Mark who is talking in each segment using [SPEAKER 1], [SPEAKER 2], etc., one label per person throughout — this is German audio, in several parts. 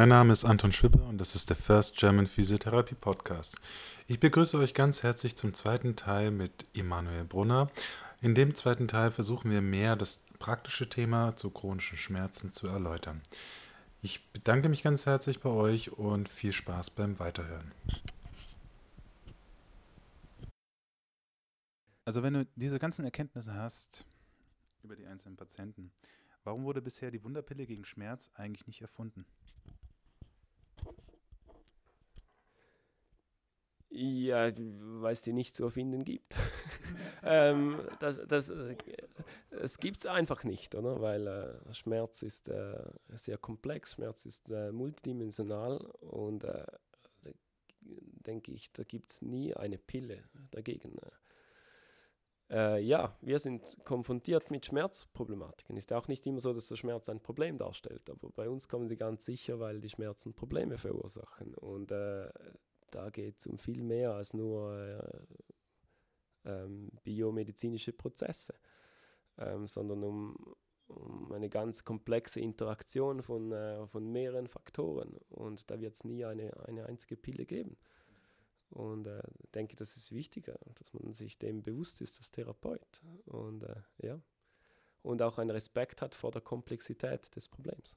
[SPEAKER 1] Mein Name ist Anton Schwippe und das ist der First German Physiotherapy Podcast. Ich begrüße euch ganz herzlich zum zweiten Teil mit Emanuel Brunner. In dem zweiten Teil versuchen wir mehr das praktische Thema zu chronischen Schmerzen zu erläutern. Ich bedanke mich ganz herzlich bei euch und viel Spaß beim Weiterhören. Also wenn du diese ganzen Erkenntnisse hast über die einzelnen Patienten, warum wurde bisher die Wunderpille gegen Schmerz eigentlich nicht erfunden?
[SPEAKER 2] Ja, weil es die nicht zu erfinden gibt. ähm, das das, äh, es gibt es einfach nicht, oder? weil äh, Schmerz ist äh, sehr komplex, Schmerz ist äh, multidimensional und äh, denke ich, da gibt es nie eine Pille dagegen. Äh, ja, wir sind konfrontiert mit Schmerzproblematiken. Ist auch nicht immer so, dass der Schmerz ein Problem darstellt, aber bei uns kommen sie ganz sicher, weil die Schmerzen Probleme verursachen. Und da geht es um viel mehr als nur äh, ähm, biomedizinische Prozesse, ähm, sondern um, um, eine ganz komplexe Interaktion von, äh, von mehreren Faktoren. Und da wird es nie eine, eine einzige Pille geben. Und äh, denke, das ist wichtiger, dass man sich dem bewusst ist als Therapeut. Und äh, ja. Und auch einen Respekt hat vor der Komplexität des Problems.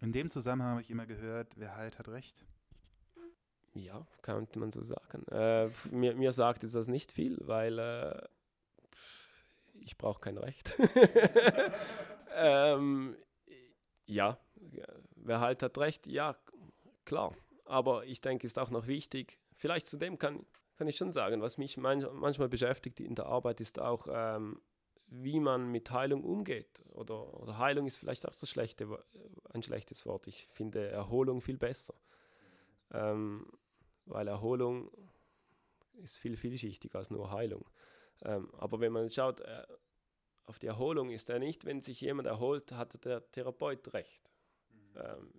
[SPEAKER 1] In dem Zusammenhang habe ich immer gehört, wer halt hat recht.
[SPEAKER 2] Ja, könnte man so sagen. Äh, mir, mir sagt es das nicht viel, weil äh, ich brauche kein Recht. ähm, ja, wer halt hat Recht, ja, klar. Aber ich denke, ist auch noch wichtig, vielleicht zu dem kann, kann ich schon sagen, was mich man, manchmal beschäftigt in der Arbeit, ist auch, ähm, wie man mit Heilung umgeht. Oder, oder Heilung ist vielleicht auch das schlechte, ein schlechtes Wort. Ich finde Erholung viel besser. Ähm, weil Erholung ist viel vielschichtiger als nur Heilung. Ähm, aber wenn man schaut, äh, auf die Erholung ist er nicht, wenn sich jemand erholt, hat der Therapeut recht. Mhm. Ähm,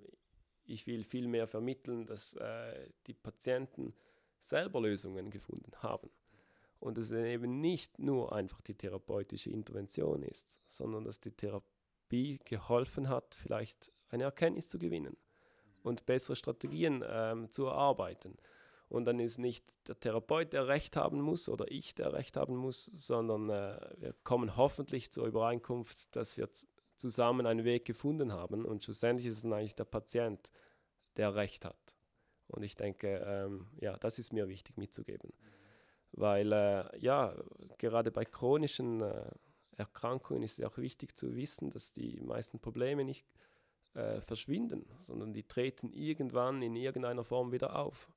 [SPEAKER 2] ich will viel mehr vermitteln, dass äh, die Patienten selber Lösungen gefunden haben. Und dass es eben nicht nur einfach die therapeutische Intervention ist, sondern dass die Therapie geholfen hat, vielleicht eine Erkenntnis zu gewinnen und bessere Strategien ähm, zu erarbeiten. Und dann ist nicht der Therapeut, der Recht haben muss oder ich, der Recht haben muss, sondern äh, wir kommen hoffentlich zur Übereinkunft, dass wir zusammen einen Weg gefunden haben. Und schlussendlich ist es dann eigentlich der Patient, der Recht hat. Und ich denke, ähm, ja, das ist mir wichtig mitzugeben. Weil, äh, ja, gerade bei chronischen äh, Erkrankungen ist es auch wichtig zu wissen, dass die meisten Probleme nicht äh, verschwinden, sondern die treten irgendwann in irgendeiner Form wieder auf.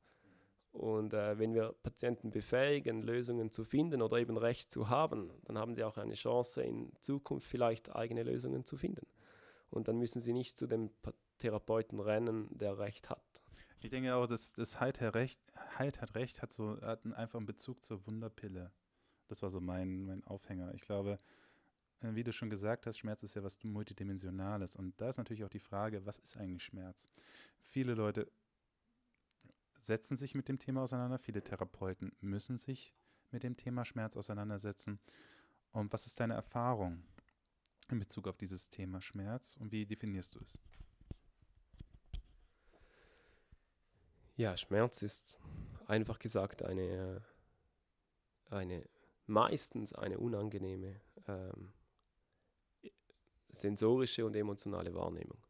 [SPEAKER 2] Und äh, wenn wir Patienten befähigen, Lösungen zu finden oder eben Recht zu haben, dann haben sie auch eine Chance, in Zukunft vielleicht eigene Lösungen zu finden. Und dann müssen sie nicht zu dem Therapeuten rennen, der Recht hat.
[SPEAKER 1] Ich denke auch, dass das Halt, Recht, halt hat Recht hat so hat einen einfachen Bezug zur Wunderpille. Das war so mein, mein Aufhänger. Ich glaube, äh, wie du schon gesagt hast, Schmerz ist ja was Multidimensionales. Und da ist natürlich auch die Frage, was ist eigentlich Schmerz? Viele Leute setzen sich mit dem Thema auseinander, viele Therapeuten müssen sich mit dem Thema Schmerz auseinandersetzen. Und was ist deine Erfahrung in Bezug auf dieses Thema Schmerz und wie definierst du es?
[SPEAKER 2] Ja, Schmerz ist einfach gesagt eine, eine meistens eine unangenehme ähm, sensorische und emotionale Wahrnehmung.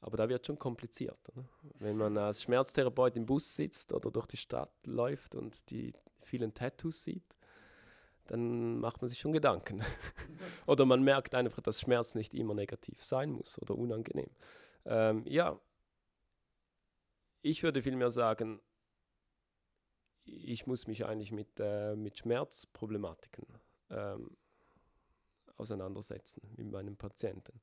[SPEAKER 2] Aber da wird schon kompliziert. Oder? Wenn man als Schmerztherapeut im Bus sitzt oder durch die Stadt läuft und die vielen Tattoos sieht, dann macht man sich schon Gedanken. oder man merkt einfach, dass Schmerz nicht immer negativ sein muss oder unangenehm. Ähm, ja, ich würde vielmehr sagen, ich muss mich eigentlich mit, äh, mit Schmerzproblematiken ähm, auseinandersetzen mit meinem Patienten.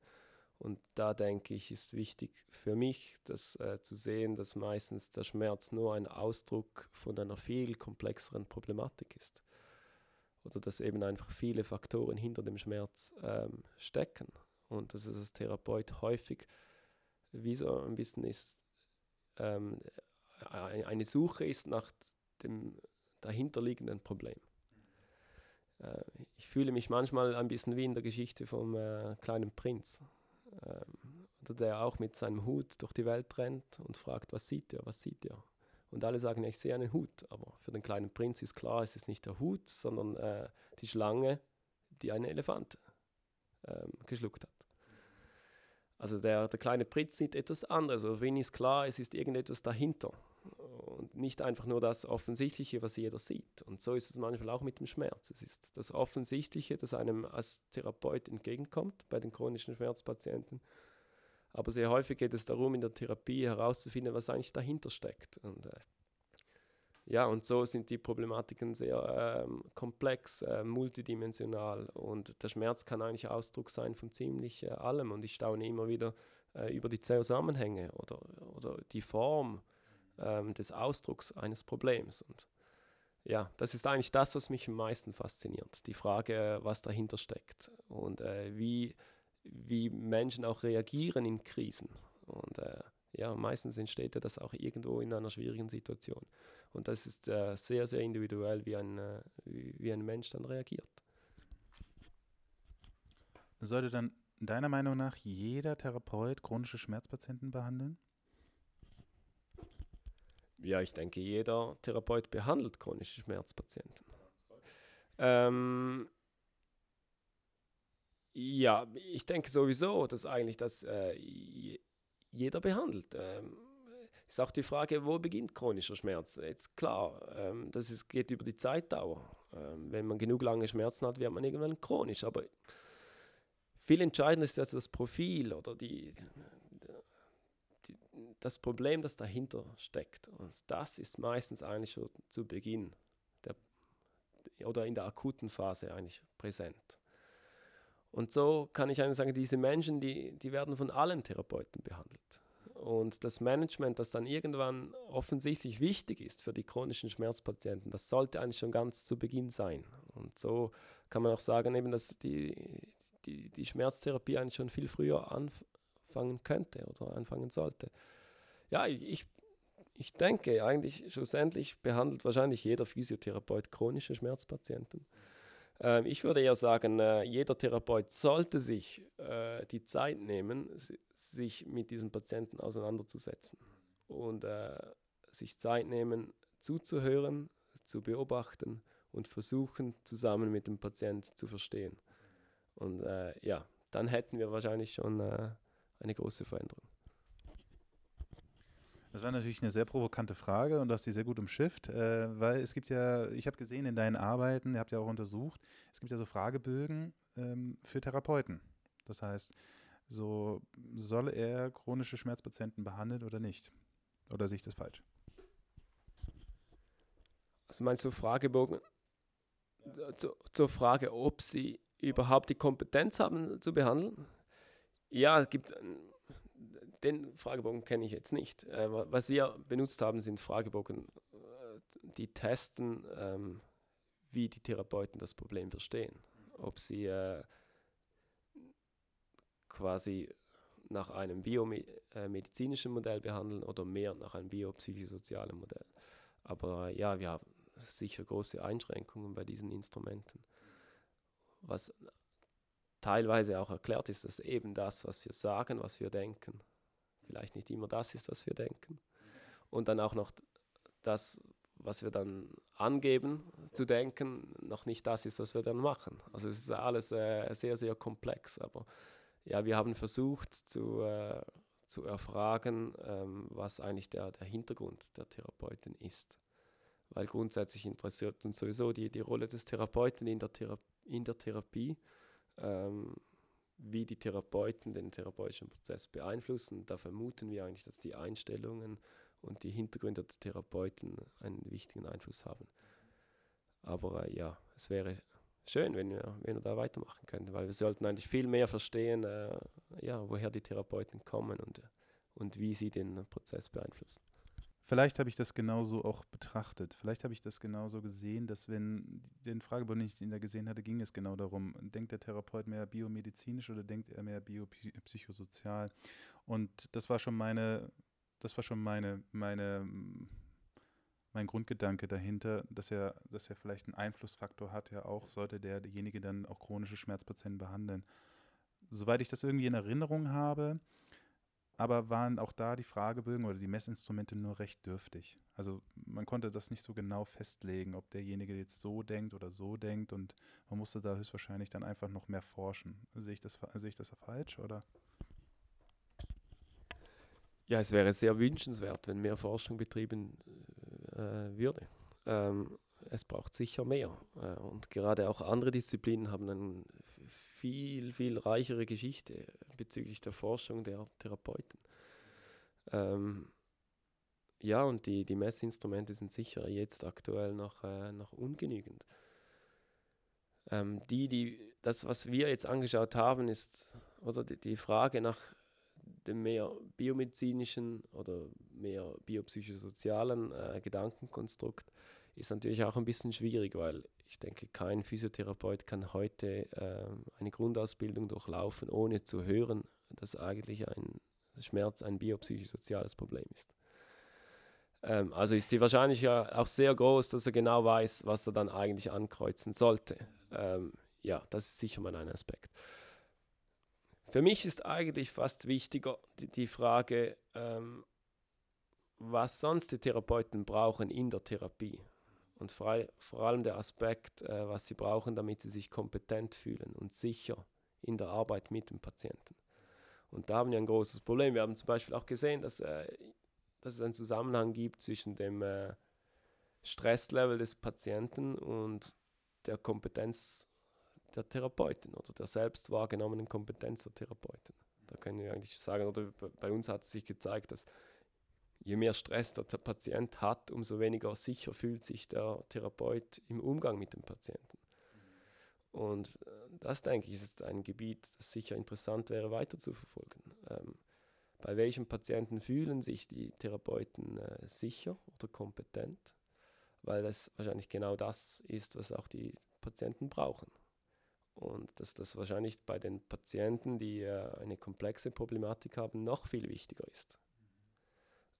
[SPEAKER 2] Und da denke ich, ist wichtig für mich, das äh, zu sehen, dass meistens der Schmerz nur ein Ausdruck von einer viel komplexeren Problematik ist. Oder dass eben einfach viele Faktoren hinter dem Schmerz ähm, stecken. Und dass es als Therapeut häufig wie so ein bisschen ist, ähm, eine Suche ist nach dem dahinterliegenden Problem. Äh, ich fühle mich manchmal ein bisschen wie in der Geschichte vom äh, kleinen Prinz. Ähm, oder der auch mit seinem Hut durch die Welt rennt und fragt, was sieht ihr, was sieht ihr? Und alle sagen, ich sehe einen Hut. Aber für den kleinen Prinz ist klar, es ist nicht der Hut, sondern äh, die Schlange, die einen Elefant ähm, geschluckt hat. Also der, der kleine Prinz sieht etwas anderes. Also für ihn ist klar, es ist irgendetwas dahinter. Und nicht einfach nur das Offensichtliche, was jeder sieht. Und so ist es manchmal auch mit dem Schmerz. Es ist das Offensichtliche, das einem als Therapeut entgegenkommt bei den chronischen Schmerzpatienten. Aber sehr häufig geht es darum, in der Therapie herauszufinden, was eigentlich dahinter steckt. Und äh, ja, und so sind die Problematiken sehr ähm, komplex, äh, multidimensional und der Schmerz kann eigentlich Ausdruck sein von ziemlich äh, allem und ich staune immer wieder äh, über die Zusammenhänge oder, oder die Form ähm, des Ausdrucks eines Problems. Und ja, das ist eigentlich das, was mich am meisten fasziniert, die Frage, was dahinter steckt und äh, wie, wie Menschen auch reagieren in Krisen. Und äh, ja, meistens entsteht das auch irgendwo in einer schwierigen Situation. Und das ist äh, sehr, sehr individuell, wie ein, äh, wie, wie ein Mensch dann reagiert.
[SPEAKER 1] Sollte dann deiner Meinung nach jeder Therapeut chronische Schmerzpatienten behandeln?
[SPEAKER 2] Ja, ich denke, jeder Therapeut behandelt chronische Schmerzpatienten. Ähm, ja, ich denke sowieso, dass eigentlich das äh, jeder behandelt. Ähm, ist auch die Frage, wo beginnt chronischer Schmerz? Jetzt klar, ähm, das ist, geht über die Zeitdauer. Ähm, wenn man genug lange Schmerzen hat, wird man irgendwann chronisch. Aber viel entscheidender ist jetzt das Profil oder die, die, das Problem, das dahinter steckt. Und das ist meistens eigentlich schon zu Beginn der, oder in der akuten Phase eigentlich präsent. Und so kann ich eigentlich sagen, diese Menschen, die, die werden von allen Therapeuten behandelt. Und das Management, das dann irgendwann offensichtlich wichtig ist für die chronischen Schmerzpatienten, das sollte eigentlich schon ganz zu Beginn sein. Und so kann man auch sagen, eben, dass die, die, die Schmerztherapie eigentlich schon viel früher anfangen könnte oder anfangen sollte. Ja, ich, ich denke eigentlich, schlussendlich behandelt wahrscheinlich jeder Physiotherapeut chronische Schmerzpatienten. Ähm, ich würde eher sagen, äh, jeder Therapeut sollte sich äh, die Zeit nehmen, sich mit diesem Patienten auseinanderzusetzen und äh, sich Zeit nehmen, zuzuhören, zu beobachten und versuchen, zusammen mit dem Patienten zu verstehen. Und äh, ja, dann hätten wir wahrscheinlich schon äh, eine große Veränderung.
[SPEAKER 1] Das war natürlich eine sehr provokante Frage und du hast sie sehr gut umschifft, äh, weil es gibt ja, ich habe gesehen in deinen Arbeiten, ihr habt ja auch untersucht, es gibt ja so Fragebögen ähm, für Therapeuten. Das heißt, so soll er chronische Schmerzpatienten behandeln oder nicht? Oder sehe ich das falsch?
[SPEAKER 2] Also meinst du Fragebogen zu, zur Frage, ob sie überhaupt die Kompetenz haben zu behandeln? Ja, es gibt den Fragebogen kenne ich jetzt nicht. Äh, was wir benutzt haben, sind Fragebogen, äh, die testen, ähm, wie die Therapeuten das Problem verstehen. Ob sie äh, quasi nach einem biomedizinischen Modell behandeln oder mehr nach einem biopsychosozialen Modell. Aber ja, wir haben sicher große Einschränkungen bei diesen Instrumenten. Was teilweise auch erklärt ist, dass eben das, was wir sagen, was wir denken, vielleicht nicht immer das ist, was wir denken. Und dann auch noch das, was wir dann angeben zu denken, noch nicht das ist, was wir dann machen. Also es ist alles äh, sehr, sehr komplex. Aber ja, wir haben versucht zu, äh, zu erfragen, ähm, was eigentlich der, der Hintergrund der Therapeuten ist. Weil grundsätzlich interessiert uns sowieso die, die Rolle des Therapeuten in der, Thera in der Therapie. Ähm, wie die Therapeuten den therapeutischen Prozess beeinflussen. Da vermuten wir eigentlich, dass die Einstellungen und die Hintergründe der Therapeuten einen wichtigen Einfluss haben. Aber äh, ja, es wäre schön, wenn wir, wenn wir da weitermachen könnten, weil wir sollten eigentlich viel mehr verstehen, äh, ja, woher die Therapeuten kommen und, und wie sie den Prozess beeinflussen.
[SPEAKER 1] Vielleicht habe ich das genauso auch betrachtet. Vielleicht habe ich das genauso gesehen, dass wenn den Fragebogen, den ich da gesehen hatte, ging es genau darum, denkt der Therapeut mehr biomedizinisch oder denkt er mehr biopsychosozial? Und das war schon meine, das war schon meine, meine, mein Grundgedanke dahinter, dass er, dass er vielleicht einen Einflussfaktor hat, ja auch, sollte der, derjenige dann auch chronische Schmerzpatienten behandeln. soweit ich das irgendwie in Erinnerung habe, aber waren auch da die Fragebögen oder die Messinstrumente nur recht dürftig. Also man konnte das nicht so genau festlegen, ob derjenige jetzt so denkt oder so denkt und man musste da höchstwahrscheinlich dann einfach noch mehr forschen. Sehe ich das, sehe ich das falsch oder?
[SPEAKER 2] Ja, es wäre sehr wünschenswert, wenn mehr Forschung betrieben äh, würde. Ähm, es braucht sicher mehr. Äh, und gerade auch andere Disziplinen haben eine viel, viel reichere Geschichte bezüglich der Forschung der Therapeuten. Ähm, ja, und die, die Messinstrumente sind sicher jetzt aktuell noch, äh, noch ungenügend. Ähm, die, die, das, was wir jetzt angeschaut haben, ist, oder die, die Frage nach dem mehr biomedizinischen oder mehr biopsychosozialen äh, Gedankenkonstrukt ist natürlich auch ein bisschen schwierig, weil ich denke, kein Physiotherapeut kann heute äh, eine Grundausbildung durchlaufen, ohne zu hören, dass eigentlich ein Schmerz ein biopsychosoziales Problem ist. Ähm, also ist die Wahrscheinlichkeit auch sehr groß, dass er genau weiß, was er dann eigentlich ankreuzen sollte. Ähm, ja, das ist sicher mal ein Aspekt. Für mich ist eigentlich fast wichtiger die, die Frage, ähm, was sonst die Therapeuten brauchen in der Therapie. Und frei, vor allem der Aspekt, äh, was sie brauchen, damit sie sich kompetent fühlen und sicher in der Arbeit mit dem Patienten. Und da haben wir ein großes Problem. Wir haben zum Beispiel auch gesehen, dass, äh, dass es einen Zusammenhang gibt zwischen dem äh, Stresslevel des Patienten und der Kompetenz der Therapeuten oder der selbst wahrgenommenen Kompetenz der Therapeuten. Da können wir eigentlich sagen, oder bei uns hat es sich gezeigt, dass je mehr Stress der Patient hat, umso weniger sicher fühlt sich der Therapeut im Umgang mit dem Patienten. Und äh, das, denke ich, ist ein Gebiet, das sicher interessant wäre, weiter zu verfolgen. Ähm, bei welchen Patienten fühlen sich die Therapeuten äh, sicher oder kompetent? Weil das wahrscheinlich genau das ist, was auch die Patienten brauchen. Und dass das wahrscheinlich bei den Patienten, die äh, eine komplexe Problematik haben, noch viel wichtiger ist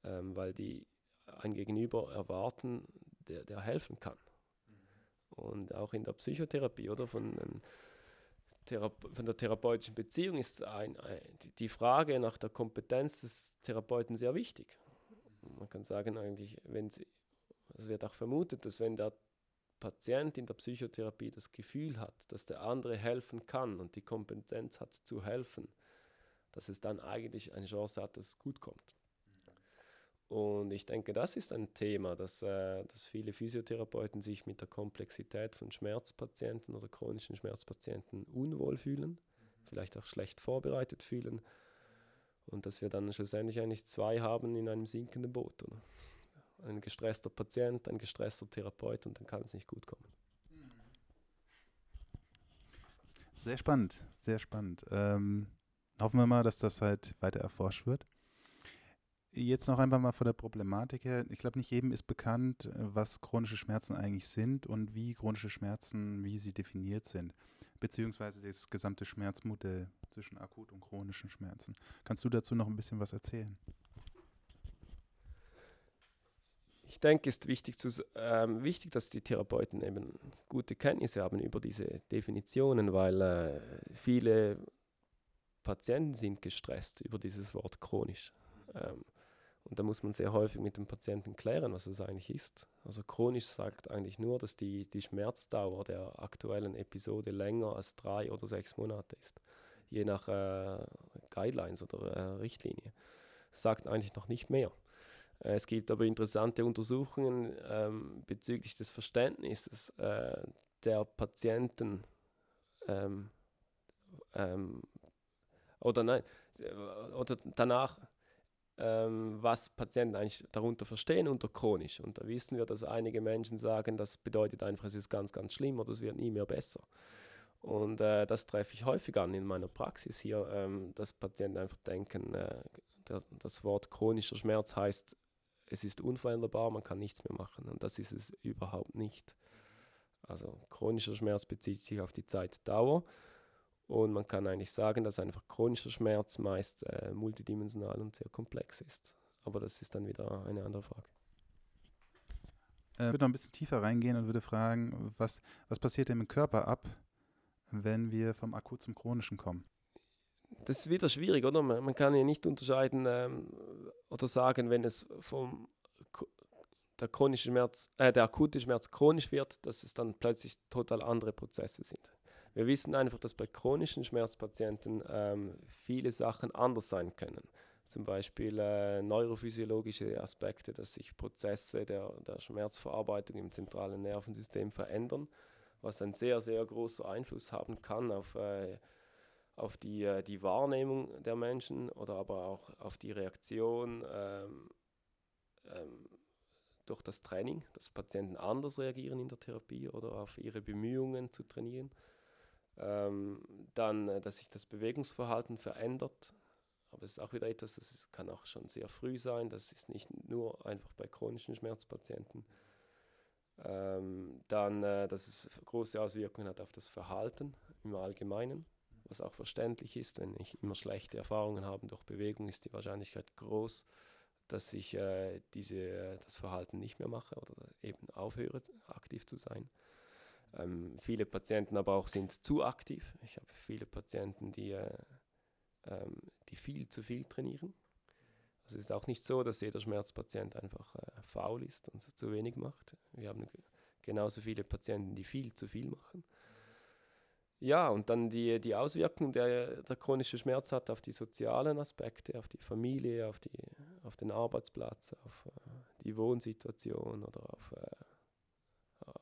[SPEAKER 2] ähm, weil die ein Gegenüber erwarten, der, der helfen kann. Und auch in der Psychotherapie oder von, ähm, von der therapeutischen Beziehung ist ein, ein, die Frage nach der Kompetenz des Therapeuten sehr wichtig. Man kann sagen eigentlich, wenn sie, es wird auch vermutet, dass wenn der Patient in der Psychotherapie das Gefühl hat, dass der andere helfen kann und die Kompetenz hat zu helfen, dass es dann eigentlich eine Chance hat, dass es gut kommt. Und ich denke, das ist ein Thema, dass, äh, dass viele Physiotherapeuten sich mit der Komplexität von Schmerzpatienten oder chronischen Schmerzpatienten unwohl fühlen, vielleicht auch schlecht vorbereitet fühlen und dass wir dann schlussendlich eigentlich zwei haben in einem sinkenden Boot. Oder? Ein gestresster Patient, ein gestresster Therapeut und dann kann es nicht gut kommen.
[SPEAKER 1] Sehr spannend, sehr spannend. Ähm, hoffen wir mal, dass das halt weiter erforscht wird jetzt noch einfach mal von der Problematik her. Ich glaube, nicht jedem ist bekannt, was chronische Schmerzen eigentlich sind und wie chronische Schmerzen, wie sie definiert sind, beziehungsweise das gesamte Schmerzmodell zwischen akut und chronischen Schmerzen. Kannst du dazu noch ein bisschen was erzählen?
[SPEAKER 2] Ich denke, es ist wichtig, zu, ähm, wichtig, dass die Therapeuten eben gute Kenntnisse haben über diese Definitionen, weil äh, viele Patienten sind gestresst über dieses Wort chronisch. Ähm, und da muss man sehr häufig mit dem Patienten klären, was es eigentlich ist. Also chronisch sagt eigentlich nur, dass die, die Schmerzdauer der aktuellen Episode länger als drei oder sechs Monate ist. Je nach äh, Guidelines oder äh, Richtlinie. Sagt eigentlich noch nicht mehr. Äh, es gibt aber interessante Untersuchungen ähm, bezüglich des Verständnisses äh, der Patienten ähm, ähm, oder nein, oder danach ähm, was Patienten eigentlich darunter verstehen unter chronisch. Und da wissen wir, dass einige Menschen sagen, das bedeutet einfach, es ist ganz, ganz schlimm oder es wird nie mehr besser. Und äh, das treffe ich häufig an in meiner Praxis hier, ähm, dass Patienten einfach denken, äh, der, das Wort chronischer Schmerz heißt, es ist unveränderbar, man kann nichts mehr machen. Und das ist es überhaupt nicht. Also chronischer Schmerz bezieht sich auf die Zeitdauer und man kann eigentlich sagen, dass einfach chronischer Schmerz meist äh, multidimensional und sehr komplex ist. Aber das ist dann wieder eine andere Frage.
[SPEAKER 1] Äh, ich würde noch ein bisschen tiefer reingehen und würde fragen, was, was passiert denn im Körper ab, wenn wir vom akut zum chronischen kommen?
[SPEAKER 2] das ist wieder schwierig, oder? Man, man kann ja nicht unterscheiden ähm, oder sagen, wenn es vom der chronische Schmerz, äh, der akute Schmerz chronisch wird, dass es dann plötzlich total andere Prozesse sind. Wir wissen einfach, dass bei chronischen Schmerzpatienten ähm, viele Sachen anders sein können. Zum Beispiel äh, neurophysiologische Aspekte, dass sich Prozesse der, der Schmerzverarbeitung im zentralen Nervensystem verändern, was einen sehr, sehr großen Einfluss haben kann auf, äh, auf die, äh, die Wahrnehmung der Menschen oder aber auch auf die Reaktion ähm, ähm, durch das Training, dass Patienten anders reagieren in der Therapie oder auf ihre Bemühungen zu trainieren. Ähm, dann, äh, dass sich das Bewegungsverhalten verändert. Aber es ist auch wieder etwas, das kann auch schon sehr früh sein. Das ist nicht nur einfach bei chronischen Schmerzpatienten. Ähm, dann, äh, dass es große Auswirkungen hat auf das Verhalten im Allgemeinen, was auch verständlich ist. Wenn ich immer schlechte Erfahrungen habe durch Bewegung, ist die Wahrscheinlichkeit groß, dass ich äh, diese, äh, das Verhalten nicht mehr mache oder eben aufhöre, aktiv zu sein. Ähm, viele Patienten aber auch sind zu aktiv. Ich habe viele Patienten, die, äh, ähm, die viel zu viel trainieren. Also es ist auch nicht so, dass jeder Schmerzpatient einfach äh, faul ist und zu wenig macht. Wir haben genauso viele Patienten, die viel zu viel machen. Ja, und dann die, die Auswirkungen, der der chronische Schmerz hat auf die sozialen Aspekte, auf die Familie, auf, die, auf den Arbeitsplatz, auf äh, die Wohnsituation oder auf, äh,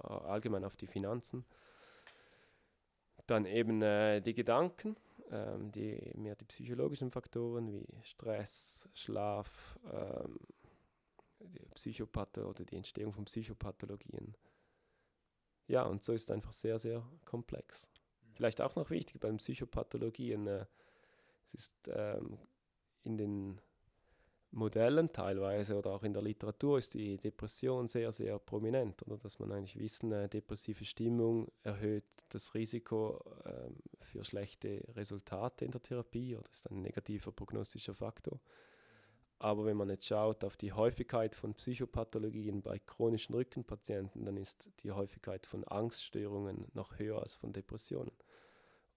[SPEAKER 2] allgemein auf die Finanzen. Dann eben äh, die Gedanken, ähm, die, mehr die psychologischen Faktoren wie Stress, Schlaf, ähm, die Psychopathe oder die Entstehung von Psychopathologien. Ja, und so ist es einfach sehr, sehr komplex. Vielleicht auch noch wichtig beim Psychopathologien, äh, es ist ähm, in den Modellen teilweise oder auch in der Literatur ist die Depression sehr, sehr prominent, oder dass man eigentlich wissen, äh, depressive Stimmung erhöht das Risiko äh, für schlechte Resultate in der Therapie oder ist ein negativer prognostischer Faktor. Aber wenn man jetzt schaut auf die Häufigkeit von Psychopathologien bei chronischen Rückenpatienten, dann ist die Häufigkeit von Angststörungen noch höher als von Depressionen.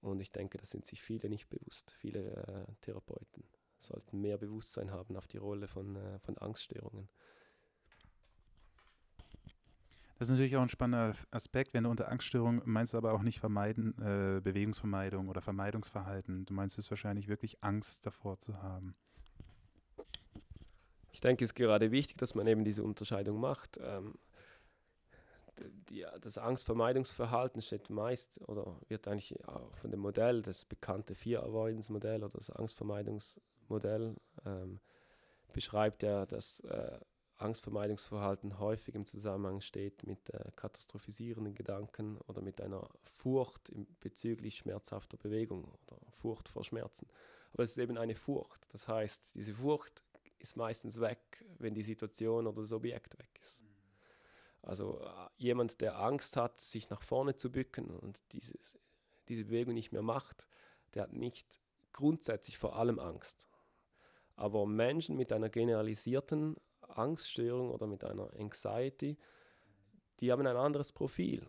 [SPEAKER 2] Und ich denke, das sind sich viele nicht bewusst. Viele äh, Therapeuten sollten mehr Bewusstsein haben auf die Rolle von, äh, von Angststörungen.
[SPEAKER 1] Das ist natürlich auch ein spannender Aspekt, wenn du unter Angststörung meinst, aber auch nicht vermeiden, äh, Bewegungsvermeidung oder Vermeidungsverhalten. Du meinst es wahrscheinlich wirklich Angst davor zu haben.
[SPEAKER 2] Ich denke, es ist gerade wichtig, dass man eben diese Unterscheidung macht. Ähm, die, das Angstvermeidungsverhalten steht meist oder wird eigentlich auch von dem Modell, das bekannte Fear-Avoidance-Modell oder das Angstvermeidungsmodell, ähm, beschreibt ja, dass äh, Angstvermeidungsverhalten häufig im Zusammenhang steht mit äh, katastrophisierenden Gedanken oder mit einer Furcht bezüglich schmerzhafter Bewegung oder Furcht vor Schmerzen. Aber es ist eben eine Furcht. Das heißt, diese Furcht ist meistens weg, wenn die Situation oder das Objekt weg ist. Also äh, jemand, der Angst hat, sich nach vorne zu bücken und dieses, diese Bewegung nicht mehr macht, der hat nicht grundsätzlich vor allem Angst. Aber Menschen mit einer generalisierten Angststörung oder mit einer Anxiety, die haben ein anderes Profil.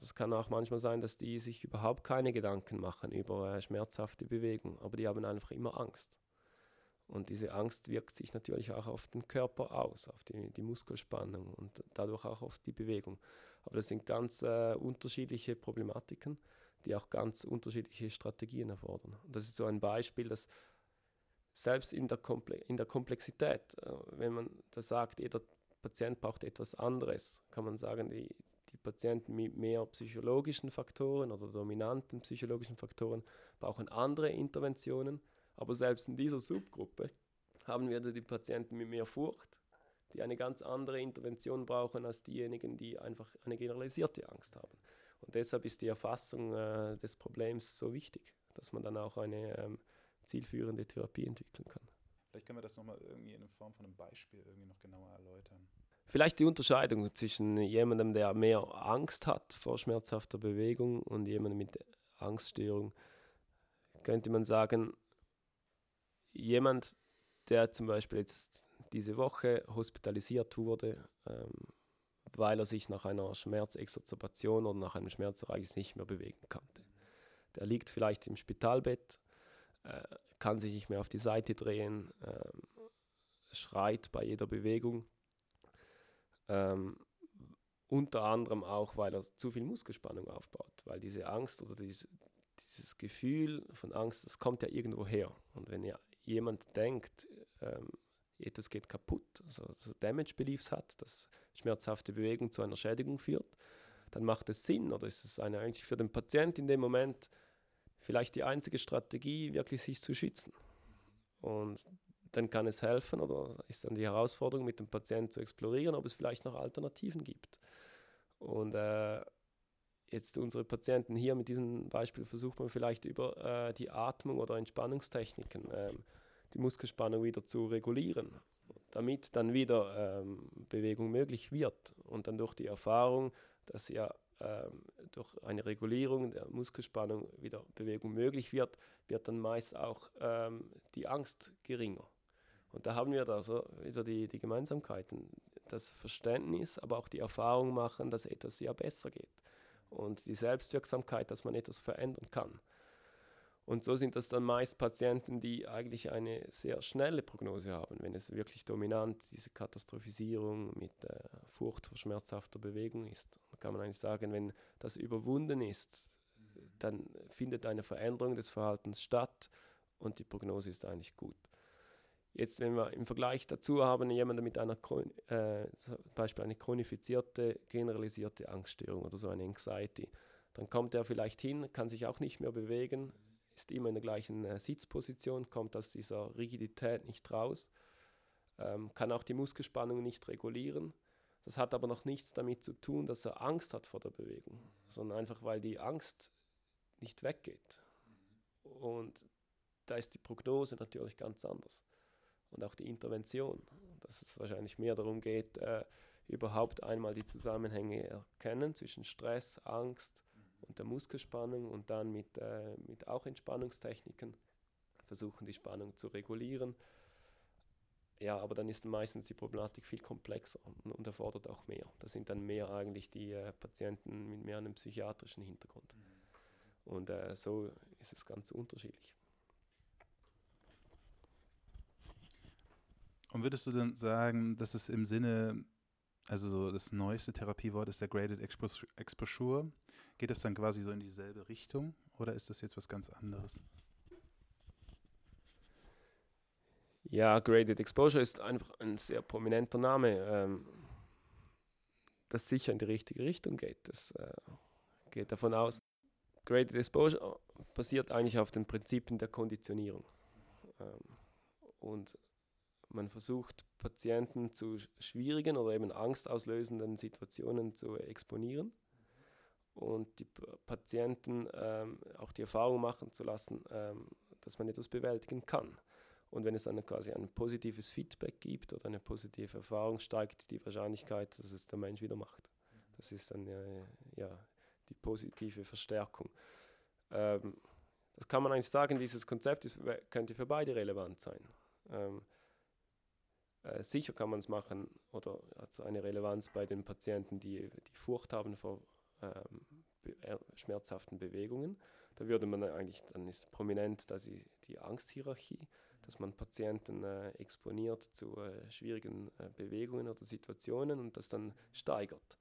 [SPEAKER 2] Es kann auch manchmal sein, dass die sich überhaupt keine Gedanken machen über äh, schmerzhafte Bewegung, aber die haben einfach immer Angst. Und diese Angst wirkt sich natürlich auch auf den Körper aus, auf die, die Muskelspannung und dadurch auch auf die Bewegung. Aber das sind ganz äh, unterschiedliche Problematiken, die auch ganz unterschiedliche Strategien erfordern. Und das ist so ein Beispiel, dass selbst in der, Komple in der Komplexität, äh, wenn man da sagt, jeder Patient braucht etwas anderes, kann man sagen, die, die Patienten mit mehr psychologischen Faktoren oder dominanten psychologischen Faktoren brauchen andere Interventionen aber selbst in dieser Subgruppe haben wir die Patienten mit mehr Furcht, die eine ganz andere Intervention brauchen als diejenigen, die einfach eine generalisierte Angst haben. Und deshalb ist die Erfassung äh, des Problems so wichtig, dass man dann auch eine ähm, zielführende Therapie entwickeln kann.
[SPEAKER 1] Vielleicht können wir das nochmal irgendwie in Form von einem Beispiel irgendwie noch genauer erläutern.
[SPEAKER 2] Vielleicht die Unterscheidung zwischen jemandem, der mehr Angst hat vor schmerzhafter Bewegung und jemandem mit Angststörung, könnte man sagen, jemand, der zum Beispiel jetzt diese Woche hospitalisiert wurde, ähm, weil er sich nach einer Schmerzexazerbation oder nach einem Schmerzereignis nicht mehr bewegen konnte. Der liegt vielleicht im Spitalbett äh, kann sich nicht mehr auf die Seite drehen, ähm, schreit bei jeder Bewegung. Ähm, unter anderem auch, weil er zu viel Muskelspannung aufbaut, weil diese Angst oder diese, dieses Gefühl von Angst, das kommt ja irgendwo her. Und wenn ja jemand denkt, ähm, etwas geht kaputt, also, also Damage Beliefs hat, dass schmerzhafte Bewegung zu einer Schädigung führt, dann macht es Sinn oder ist es eine, eigentlich für den Patient in dem Moment vielleicht die einzige Strategie, wirklich sich zu schützen. Und dann kann es helfen oder ist dann die Herausforderung mit dem Patienten zu explorieren, ob es vielleicht noch Alternativen gibt. Und äh, jetzt unsere Patienten hier mit diesem Beispiel versucht man vielleicht über äh, die Atmung oder Entspannungstechniken äh, die Muskelspannung wieder zu regulieren, damit dann wieder ähm, Bewegung möglich wird. Und dann durch die Erfahrung, dass ja durch eine Regulierung der Muskelspannung wieder Bewegung möglich wird, wird dann meist auch ähm, die Angst geringer. Und da haben wir da so wieder die, die Gemeinsamkeiten, das Verständnis, aber auch die Erfahrung machen, dass etwas ja besser geht. Und die Selbstwirksamkeit, dass man etwas verändern kann. Und so sind das dann meist Patienten, die eigentlich eine sehr schnelle Prognose haben, wenn es wirklich dominant diese Katastrophisierung mit äh, Furcht vor schmerzhafter Bewegung ist. Kann man eigentlich sagen, wenn das überwunden ist, dann findet eine Veränderung des Verhaltens statt und die Prognose ist eigentlich gut. Jetzt, wenn wir im Vergleich dazu haben, jemanden mit einer, äh, zum Beispiel eine chronifizierte, generalisierte Angststörung oder so eine Anxiety, dann kommt er vielleicht hin, kann sich auch nicht mehr bewegen, ist immer in der gleichen äh, Sitzposition, kommt aus dieser Rigidität nicht raus, ähm, kann auch die Muskelspannung nicht regulieren. Das hat aber noch nichts damit zu tun, dass er Angst hat vor der Bewegung, sondern einfach, weil die Angst nicht weggeht. Und da ist die Prognose natürlich ganz anders. Und auch die Intervention, dass es wahrscheinlich mehr darum geht, äh, überhaupt einmal die Zusammenhänge erkennen zwischen Stress, Angst, und der Muskelspannung und dann mit, äh, mit auch Entspannungstechniken versuchen, die Spannung zu regulieren. Ja, aber dann ist meistens die Problematik viel komplexer und, und erfordert auch mehr. Das sind dann mehr eigentlich die äh, Patienten mit mehr einem psychiatrischen Hintergrund. Mhm. Und äh, so ist es ganz unterschiedlich.
[SPEAKER 1] Und würdest du dann sagen, dass es im Sinne also das neueste Therapiewort ist der Graded Exposure. Geht das dann quasi so in dieselbe Richtung oder ist das jetzt was ganz anderes?
[SPEAKER 2] Ja, Graded Exposure ist einfach ein sehr prominenter Name, ähm, das sicher in die richtige Richtung geht. Das äh, geht davon aus. Graded Exposure basiert eigentlich auf den Prinzipien der Konditionierung. Ähm, und man versucht, Patienten zu schwierigen oder eben angstauslösenden Situationen zu exponieren und die Patienten ähm, auch die Erfahrung machen zu lassen, ähm, dass man etwas bewältigen kann. Und wenn es dann quasi ein positives Feedback gibt oder eine positive Erfahrung, steigt die Wahrscheinlichkeit, dass es der Mensch wieder macht. Das ist dann äh, ja, die positive Verstärkung. Ähm, das kann man eigentlich sagen, dieses Konzept ist, könnte für beide relevant sein. Ähm, äh, sicher kann man es machen oder hat es eine Relevanz bei den Patienten, die, die Furcht haben vor ähm, be äh, schmerzhaften Bewegungen. Da würde man eigentlich, dann ist prominent dass die Angsthierarchie, dass man Patienten äh, exponiert zu äh, schwierigen äh, Bewegungen oder Situationen und das dann steigert.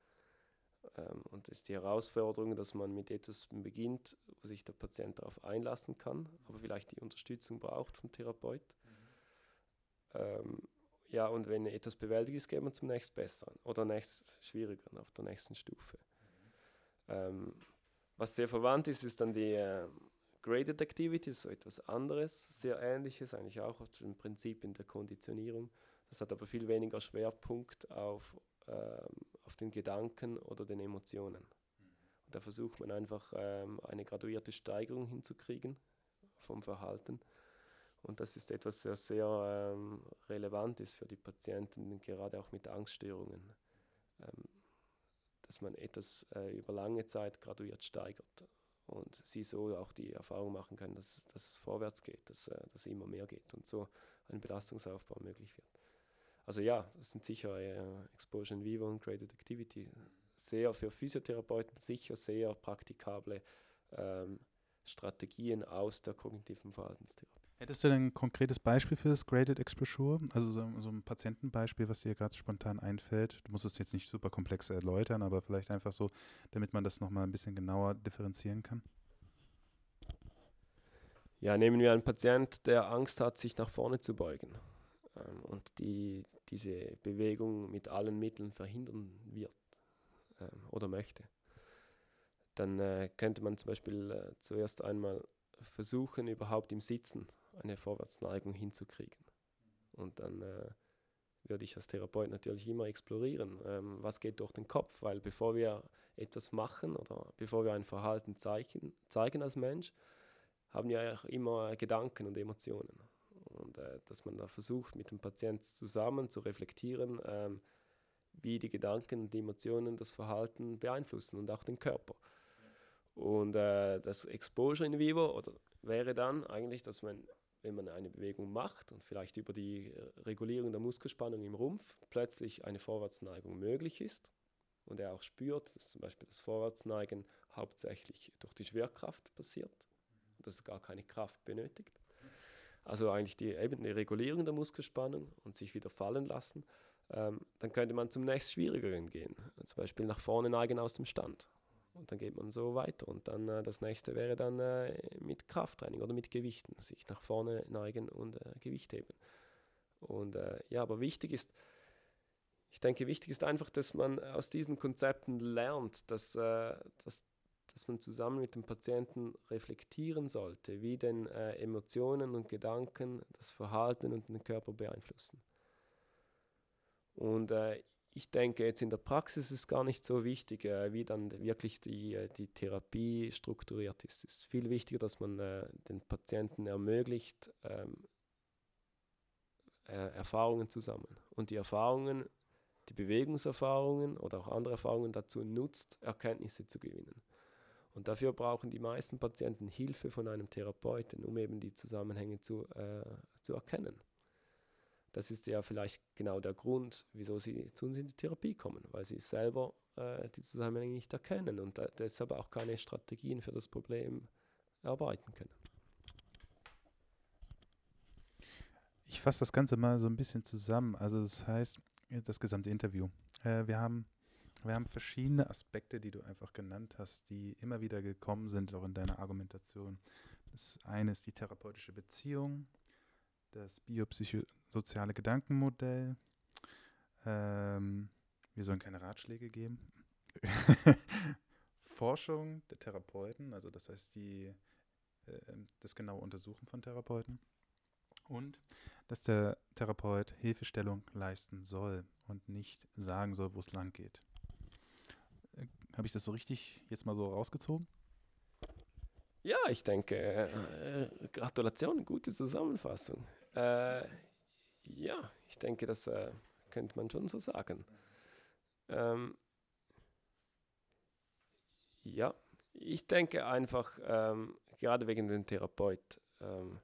[SPEAKER 2] Ähm, und das ist die Herausforderung, dass man mit etwas beginnt, wo sich der Patient darauf einlassen kann, aber vielleicht die Unterstützung braucht vom Therapeut. Mhm. Ähm, ja, und wenn etwas bewältigt ist, geht man zum nächsten Besseren oder nächst schwierigeren auf der nächsten Stufe. Mhm. Ähm, was sehr verwandt ist, ist dann die äh, Graded Activity, so etwas anderes, sehr ähnliches, eigentlich auch auf dem Prinzip in der Konditionierung. Das hat aber viel weniger Schwerpunkt auf, ähm, auf den Gedanken oder den Emotionen. Mhm. Und da versucht man einfach ähm, eine graduierte Steigerung hinzukriegen vom Verhalten und das ist etwas, das sehr ähm, relevant ist für die Patienten, gerade auch mit Angststörungen, ähm, dass man etwas äh, über lange Zeit graduiert steigert und sie so auch die Erfahrung machen können, dass, dass es vorwärts geht, dass, äh, dass immer mehr geht und so ein Belastungsaufbau möglich wird. Also ja, das sind sicher äh, Exposure in Vivo und Graded Activity sehr für Physiotherapeuten sicher sehr praktikable ähm, Strategien aus der kognitiven Verhaltenstherapie.
[SPEAKER 1] Hättest du denn ein konkretes Beispiel für das Graded Exposure? Also so, so ein Patientenbeispiel, was dir gerade spontan einfällt? Du musst es jetzt nicht super komplex erläutern, aber vielleicht einfach so, damit man das nochmal ein bisschen genauer differenzieren kann.
[SPEAKER 2] Ja, nehmen wir einen Patient, der Angst hat, sich nach vorne zu beugen ähm, und die diese Bewegung mit allen Mitteln verhindern wird ähm, oder möchte. Dann äh, könnte man zum Beispiel äh, zuerst einmal versuchen, überhaupt im Sitzen eine Vorwärtsneigung hinzukriegen. Und dann äh, würde ich als Therapeut natürlich immer explorieren, ähm, was geht durch den Kopf, weil bevor wir etwas machen oder bevor wir ein Verhalten zeigen, zeigen als Mensch, haben wir auch immer Gedanken und Emotionen. Und äh, dass man da versucht, mit dem Patienten zusammen zu reflektieren, ähm, wie die Gedanken und die Emotionen das Verhalten beeinflussen und auch den Körper. Und äh, das Exposure in vivo oder wäre dann eigentlich, dass man wenn man eine Bewegung macht und vielleicht über die äh, Regulierung der Muskelspannung im Rumpf plötzlich eine Vorwärtsneigung möglich ist und er auch spürt, dass zum Beispiel das Vorwärtsneigen hauptsächlich durch die Schwerkraft passiert und dass es gar keine Kraft benötigt. Also eigentlich die, eben die Regulierung der Muskelspannung und sich wieder fallen lassen, ähm, dann könnte man zum nächst Schwierigeren gehen, zum Beispiel nach vorne neigen aus dem Stand. Und dann geht man so weiter. Und dann äh, das nächste wäre dann äh, mit Krafttraining oder mit Gewichten, sich nach vorne neigen und äh, Gewicht heben. Und äh, ja, aber wichtig ist, ich denke, wichtig ist einfach, dass man aus diesen Konzepten lernt, dass, äh, dass, dass man zusammen mit dem Patienten reflektieren sollte, wie denn äh, Emotionen und Gedanken das Verhalten und den Körper beeinflussen. Und ich denke, jetzt in der Praxis ist gar nicht so wichtig, äh, wie dann wirklich die, äh, die Therapie strukturiert ist. Es ist viel wichtiger, dass man äh, den Patienten ermöglicht, ähm, äh, Erfahrungen zu sammeln. Und die Erfahrungen, die Bewegungserfahrungen oder auch andere Erfahrungen dazu nutzt, Erkenntnisse zu gewinnen. Und dafür brauchen die meisten Patienten Hilfe von einem Therapeuten, um eben die Zusammenhänge zu, äh, zu erkennen das ist ja vielleicht genau der Grund, wieso sie zu uns in die Therapie kommen, weil sie selber äh, die Zusammenhänge nicht erkennen und äh, deshalb auch keine Strategien für das Problem erarbeiten können.
[SPEAKER 1] Ich fasse das Ganze mal so ein bisschen zusammen. Also das heißt, das gesamte Interview. Äh, wir, haben, wir haben verschiedene Aspekte, die du einfach genannt hast, die immer wieder gekommen sind, auch in deiner Argumentation. Das eine ist die therapeutische Beziehung, das biopsychosoziale Gedankenmodell. Ähm, wir sollen keine Ratschläge geben. Forschung der Therapeuten, also das heißt die, äh, das genaue Untersuchen von Therapeuten. Und dass der Therapeut Hilfestellung leisten soll und nicht sagen soll, wo es lang geht. Äh, Habe ich das so richtig jetzt mal so rausgezogen?
[SPEAKER 2] Ja, ich denke, äh, Gratulation, gute Zusammenfassung. Äh, ja, ich denke, das äh, könnte man schon so sagen. Ähm, ja, ich denke einfach, ähm, gerade wegen dem Therapeut, ähm,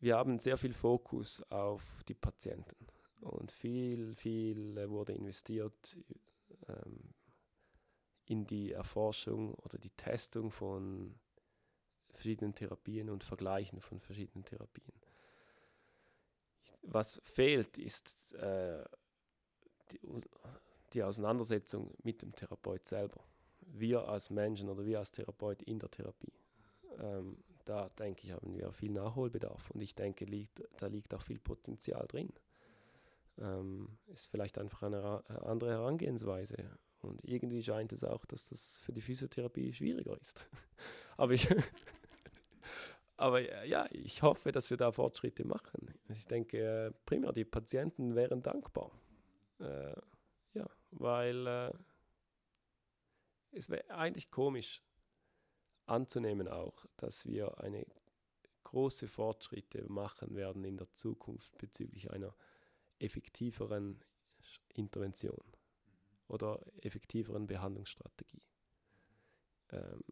[SPEAKER 2] wir haben sehr viel Fokus auf die Patienten und viel, viel wurde investiert ähm, in die Erforschung oder die Testung von verschiedenen Therapien und Vergleichen von verschiedenen Therapien. Was fehlt, ist äh, die, die, Auseinandersetzung mit dem Therapeut selber. Wir als Menschen oder wir als Therapeut in der Therapie. Ähm, da denke ich, haben wir viel Nachholbedarf und ich denke, liegt, da liegt auch viel Potenzial drin. Ähm, ist vielleicht einfach eine andere Herangehensweise. Und irgendwie scheint es auch, dass das für die Physiotherapie schwieriger ist. Aber ich, aber ja, ich hoffe, dass wir da Fortschritte machen. Ich denke, primär die Patienten wären dankbar. Äh, ja, weil äh, es wäre eigentlich komisch anzunehmen auch, dass wir eine große Fortschritte machen werden in der Zukunft bezüglich einer effektiveren Intervention oder effektiveren Behandlungsstrategie. Ähm,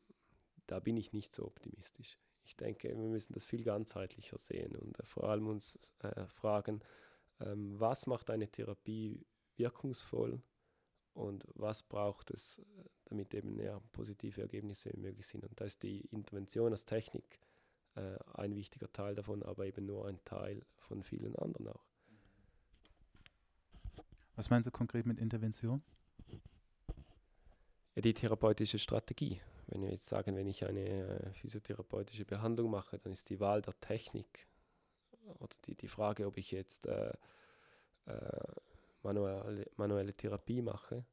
[SPEAKER 2] da bin ich nicht so optimistisch. Ich denke, wir müssen das viel ganzheitlicher sehen und äh, vor allem uns äh, fragen, ähm, was macht eine Therapie wirkungsvoll und was braucht es, damit eben ja, positive Ergebnisse möglich sind. Und da ist die Intervention als Technik äh, ein wichtiger Teil davon, aber eben nur ein Teil von vielen anderen auch.
[SPEAKER 1] Was meinst du konkret mit Intervention?
[SPEAKER 2] Ja, die therapeutische Strategie. Wenn wir jetzt sagen, wenn ich eine äh, physiotherapeutische Behandlung mache, dann ist die Wahl der Technik oder die, die Frage, ob ich jetzt äh, äh, manuelle, manuelle Therapie mache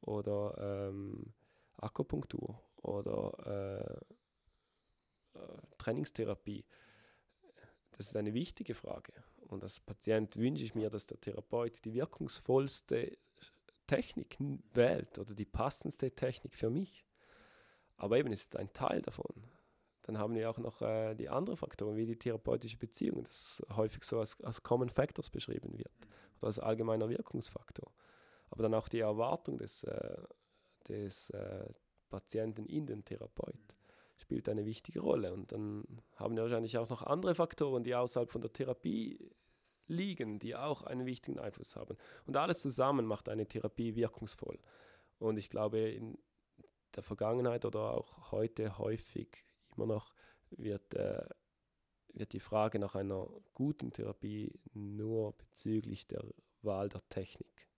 [SPEAKER 2] oder ähm, Akupunktur oder äh, äh, Trainingstherapie. Das ist eine wichtige Frage. Und als Patient wünsche ich mir, dass der Therapeut die wirkungsvollste Technik wählt oder die passendste Technik für mich. Aber eben ist ein Teil davon. Dann haben wir auch noch äh, die anderen Faktoren, wie die therapeutische Beziehung, das häufig so als, als Common Factors beschrieben wird oder als allgemeiner Wirkungsfaktor. Aber dann auch die Erwartung des, äh, des äh, Patienten in den Therapeut spielt eine wichtige Rolle. Und dann haben wir wahrscheinlich auch noch andere Faktoren, die außerhalb von der Therapie liegen, die auch einen wichtigen Einfluss haben. Und alles zusammen macht eine Therapie wirkungsvoll. Und ich glaube, in der Vergangenheit oder auch heute häufig immer noch wird, äh, wird die Frage nach einer guten Therapie nur bezüglich der Wahl der Technik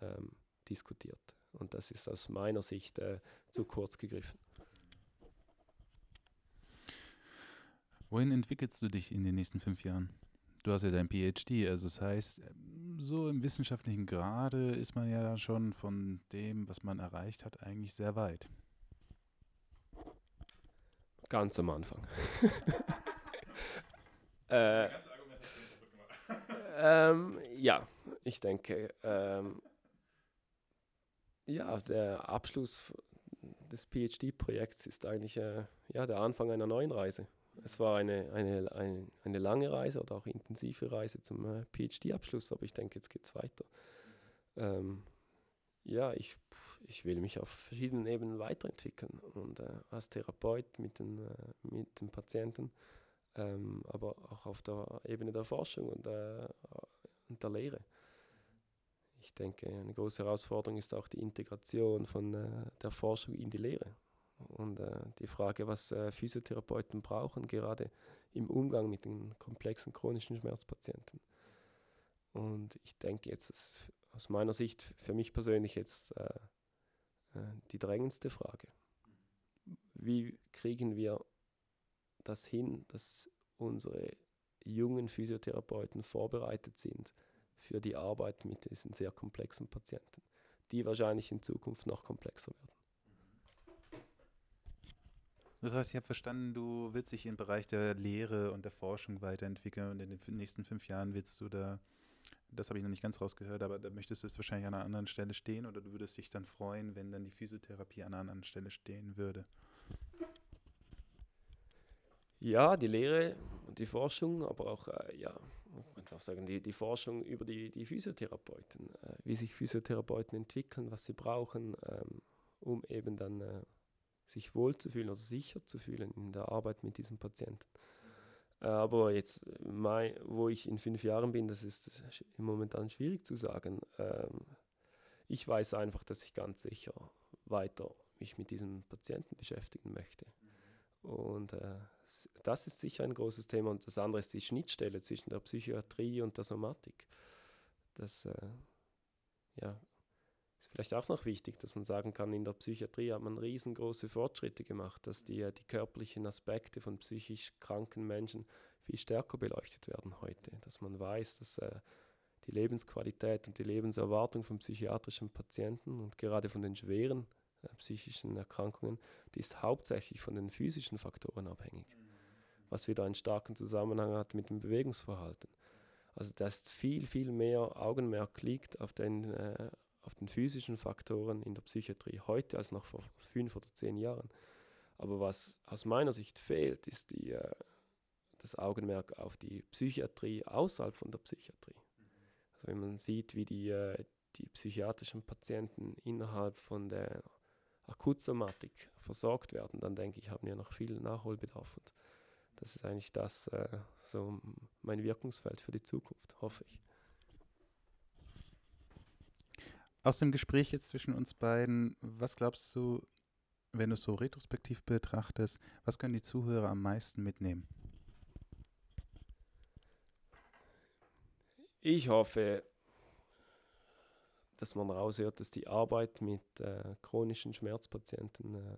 [SPEAKER 2] ähm, diskutiert. Und das ist aus meiner Sicht äh, zu kurz gegriffen.
[SPEAKER 1] Wohin entwickelst du dich in den nächsten fünf Jahren? Du hast ja dein PhD, also das heißt, so im wissenschaftlichen Grade ist man ja schon von dem, was man erreicht hat, eigentlich sehr weit.
[SPEAKER 2] Ganz am Anfang. äh, ähm, ja, ich denke, ähm, ja, der Abschluss des PhD-Projekts ist eigentlich äh, ja, der Anfang einer neuen Reise. Es war eine, eine, eine, eine lange Reise oder auch intensive Reise zum äh, PhD-Abschluss, aber ich denke, jetzt geht es weiter. Ähm, ja, ich, ich will mich auf verschiedenen Ebenen weiterentwickeln und äh, als Therapeut mit den, äh, mit den Patienten, ähm, aber auch auf der Ebene der Forschung und, äh, und der Lehre. Ich denke, eine große Herausforderung ist auch die Integration von äh, der Forschung in die Lehre. Und äh, die Frage, was äh, Physiotherapeuten brauchen, gerade im Umgang mit den komplexen chronischen Schmerzpatienten. Und ich denke jetzt, ist aus meiner Sicht für mich persönlich jetzt äh, äh, die drängendste Frage. Wie kriegen wir das hin, dass unsere jungen Physiotherapeuten vorbereitet sind für die Arbeit mit diesen sehr komplexen Patienten, die wahrscheinlich in Zukunft noch komplexer werden.
[SPEAKER 1] Das heißt, ich habe verstanden, du willst dich im Bereich der Lehre und der Forschung weiterentwickeln und in den nächsten fünf Jahren willst du da, das habe ich noch nicht ganz rausgehört, aber da möchtest du es wahrscheinlich an einer anderen Stelle stehen oder du würdest dich dann freuen, wenn dann die Physiotherapie an einer anderen Stelle stehen würde?
[SPEAKER 2] Ja, die Lehre und die Forschung, aber auch, äh, ja, man kann auch sagen, die, die Forschung über die, die Physiotherapeuten, äh, wie sich Physiotherapeuten entwickeln, was sie brauchen, ähm, um eben dann äh, sich wohlzufühlen oder sicher zu fühlen in der Arbeit mit diesem Patienten. Äh, aber jetzt, mein, wo ich in fünf Jahren bin, das ist, das ist momentan schwierig zu sagen. Ähm, ich weiß einfach, dass ich ganz sicher weiter mich mit diesem Patienten beschäftigen möchte. Und äh, das ist sicher ein großes Thema. Und das andere ist die Schnittstelle zwischen der Psychiatrie und der Somatik. Das äh, ja, ist vielleicht auch noch wichtig, dass man sagen kann, in der Psychiatrie hat man riesengroße Fortschritte gemacht, dass die, die körperlichen Aspekte von psychisch kranken Menschen viel stärker beleuchtet werden heute, dass man weiß, dass äh, die Lebensqualität und die Lebenserwartung von psychiatrischen Patienten und gerade von den schweren äh, psychischen Erkrankungen, die ist hauptsächlich von den physischen Faktoren abhängig, was wieder einen starken Zusammenhang hat mit dem Bewegungsverhalten. Also dass viel, viel mehr Augenmerk liegt auf den äh, auf den physischen Faktoren in der Psychiatrie heute als noch vor fünf oder zehn Jahren. Aber was aus meiner Sicht fehlt, ist die, äh, das Augenmerk auf die Psychiatrie außerhalb von der Psychiatrie. Also wenn man sieht, wie die, äh, die psychiatrischen Patienten innerhalb von der Akutsomatik versorgt werden, dann denke ich, haben wir noch viel Nachholbedarf. Und das ist eigentlich das, äh, so mein Wirkungsfeld für die Zukunft, hoffe ich.
[SPEAKER 1] Aus dem Gespräch jetzt zwischen uns beiden, was glaubst du, wenn du es so retrospektiv betrachtest, was können die Zuhörer am meisten mitnehmen?
[SPEAKER 2] Ich hoffe, dass man raushört, dass die Arbeit mit äh, chronischen Schmerzpatienten äh,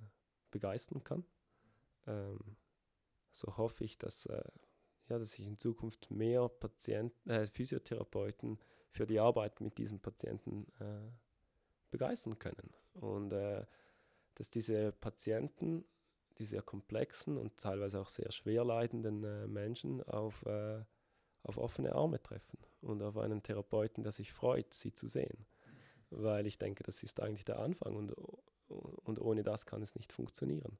[SPEAKER 2] begeistern kann. Ähm, so hoffe ich, dass, äh, ja, dass ich in Zukunft mehr Patienten, äh, Physiotherapeuten für die Arbeit mit diesen Patienten äh, begeistern können. Und äh, dass diese Patienten, die sehr komplexen und teilweise auch sehr schwer leidenden äh, Menschen auf, äh, auf offene Arme treffen und auf einen Therapeuten, der sich freut, sie zu sehen. Weil ich denke, das ist eigentlich der Anfang und, und ohne das kann es nicht funktionieren.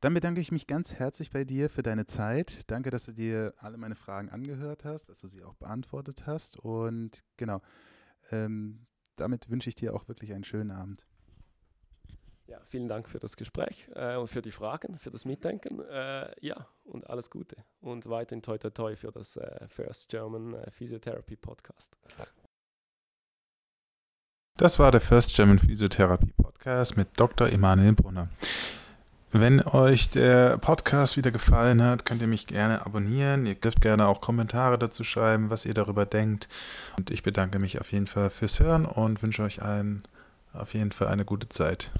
[SPEAKER 1] Dann bedanke ich mich ganz herzlich bei dir für deine Zeit. Danke, dass du dir alle meine Fragen angehört hast, dass du sie auch beantwortet hast. Und genau, ähm, damit wünsche ich dir auch wirklich einen schönen Abend.
[SPEAKER 2] Ja, vielen Dank für das Gespräch äh, und für die Fragen, für das Mitdenken. Äh, ja, und alles Gute. Und weiterhin toi toi toi für das äh, First German äh, Physiotherapy Podcast.
[SPEAKER 1] Das war der First German Physiotherapy Podcast mit Dr. Emanuel Brunner. Wenn euch der Podcast wieder gefallen hat, könnt ihr mich gerne abonnieren. Ihr dürft gerne auch Kommentare dazu schreiben, was ihr darüber denkt. Und ich bedanke mich auf jeden Fall fürs Hören und wünsche euch allen auf jeden Fall eine gute Zeit.